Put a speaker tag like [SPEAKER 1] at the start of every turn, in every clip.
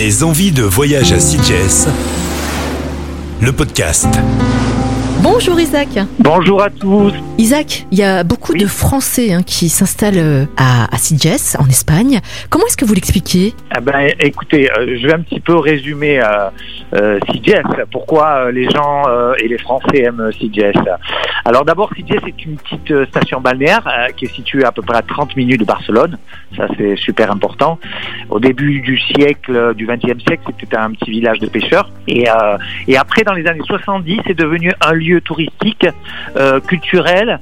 [SPEAKER 1] Des envies de voyage à Sitges, le podcast.
[SPEAKER 2] Bonjour Isaac.
[SPEAKER 3] Bonjour à tous.
[SPEAKER 2] Isaac, il y a beaucoup
[SPEAKER 3] Oui.
[SPEAKER 2] de Français hein, qui s'installent euh, à, à Sitges, en Espagne. Comment est-ce que vous l'expliquez?
[SPEAKER 3] Ah ben, écoutez, euh, je vais un petit peu résumer euh, euh, Sitges. Pourquoi les gens et les Français aiment Sitges? Alors d'abord, Sitges est une petite station balnéaire qui est située à peu près à 30 minutes de Barcelone. Ça, c'est super important. Au début du siècle, du XXe siècle, c'était un petit village de pêcheurs. Et, et après, dans les années 70, c'est devenu un lieu touristique, euh, culturel,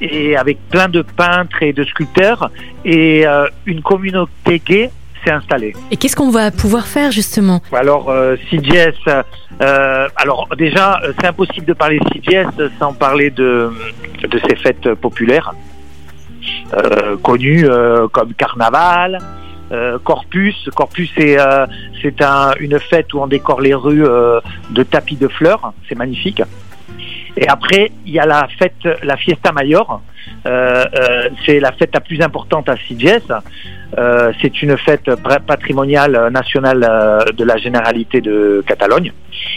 [SPEAKER 3] et avec plein de peintres et de sculpteurs. Et euh, une communauté gay s'est installée.
[SPEAKER 2] Et qu'est-ce qu'on va pouvoir faire justement?
[SPEAKER 3] Alors, euh, euh, alors déjà, c'est impossible de parler de Sitges sans parler de, de ces fêtes populaires, connues comme Carnaval, euh, Corpus. Corpus, c'est euh, c'est un, une fête où on décore les rues euh, de tapis de fleurs, c'est magnifique. Et après, il y a la fête, la Fiesta Mayor. Euh, euh, c'est la fête la plus importante à Sitges. Euh, c'est une fête patrimoniale nationale de la généralité de Catalogne.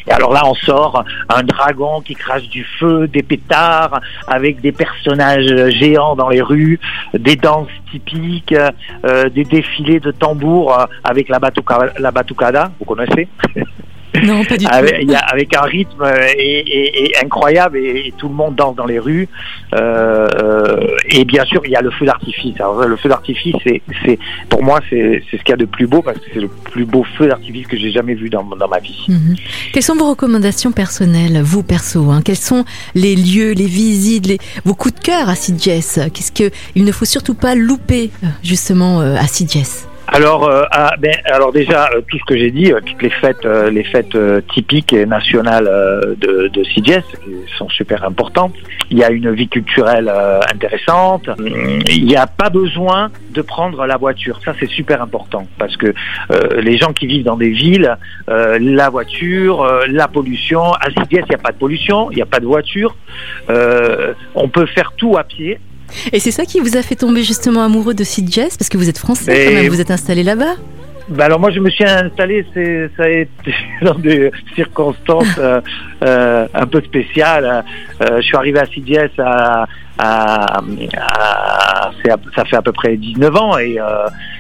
[SPEAKER 3] Et alors là, on sort un dragon qui crache du feu, des pétards, avec des personnages géants dans les rues, des danses typiques, des défilés de tambours avec la batucada, vous connaissez?
[SPEAKER 2] Non, pas du tout.
[SPEAKER 3] avec, y a- avec un rythme euh, et, et- et incroyable et, tout le monde danse dans les rues. Euh, euh, et bien sûr, il y a le feu d'artifice. Le feu d'artifice, c'est, pour moi, c'est, ce qu'il y a de plus beau parce que c'est le plus beau feu d'artifice que j'ai jamais vu dans, dans ma vie.
[SPEAKER 2] Mhm. Quelles sont vos recommandations personnelles, vous perso hein? Quels sont les lieux, les visites, les... vos coups de cœur à Sitges Qu'est-ce que il ne faut surtout pas louper justement à Sitges
[SPEAKER 3] Alors, euh, ah, ben, alors déjà, euh, tout ce que j'ai dit, euh, toutes les fêtes, euh, les fêtes euh, typiques et nationales euh, de, de Sitges qui sont super importantes. Il y a une vie culturelle intéressante. Hum, Il n'y a pas besoin de prendre la voiture. Ça, c'est super important parce que les gens qui vivent dans des villes, la voiture, la pollution. À Sitges, il n'y a pas de pollution, il n'y a pas de voiture. On peut faire tout à pied.
[SPEAKER 2] Et c'est ça qui vous a fait tomber justement amoureux de Sitges Parce que vous êtes français quand même, vous êtes installé là-bas
[SPEAKER 3] Ben alors moi je me suis installé, c'est ça a été dans des circonstances euh, euh, un peu spéciales. Euh, je suis arrivé à Sitges à, ça fait à peu près 19 ans et,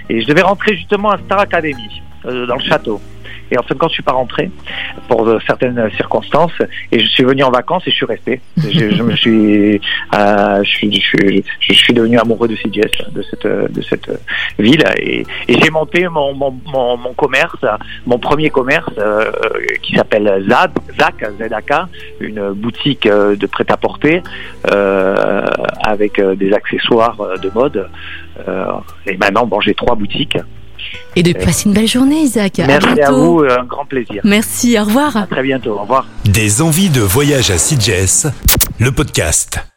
[SPEAKER 3] et je devais rentrer justement à Star Academy dans le château. Et en fin de compte, je suis pas rentré pour euh, certaines circonstances et je suis venu en vacances et je suis resté. Je, me suis, euh, je devenu amoureux de Sitges, de cette, de cette ville et, j'ai monté mon, mon, commerce, mon premier commerce euh, qui s'appelle ZAC, ZAK, une boutique de prêt-à-porter avec des accessoires de mode. Et maintenant, bon, j'ai trois boutiques.
[SPEAKER 2] Et de passer une belle journée, Isaac.
[SPEAKER 3] Merci à
[SPEAKER 2] bientôt.
[SPEAKER 3] vous, euh, un grand plaisir.
[SPEAKER 2] Merci, au revoir.
[SPEAKER 3] À très bientôt. Au revoir.
[SPEAKER 1] Des envies de voyage à Sitges, le podcast.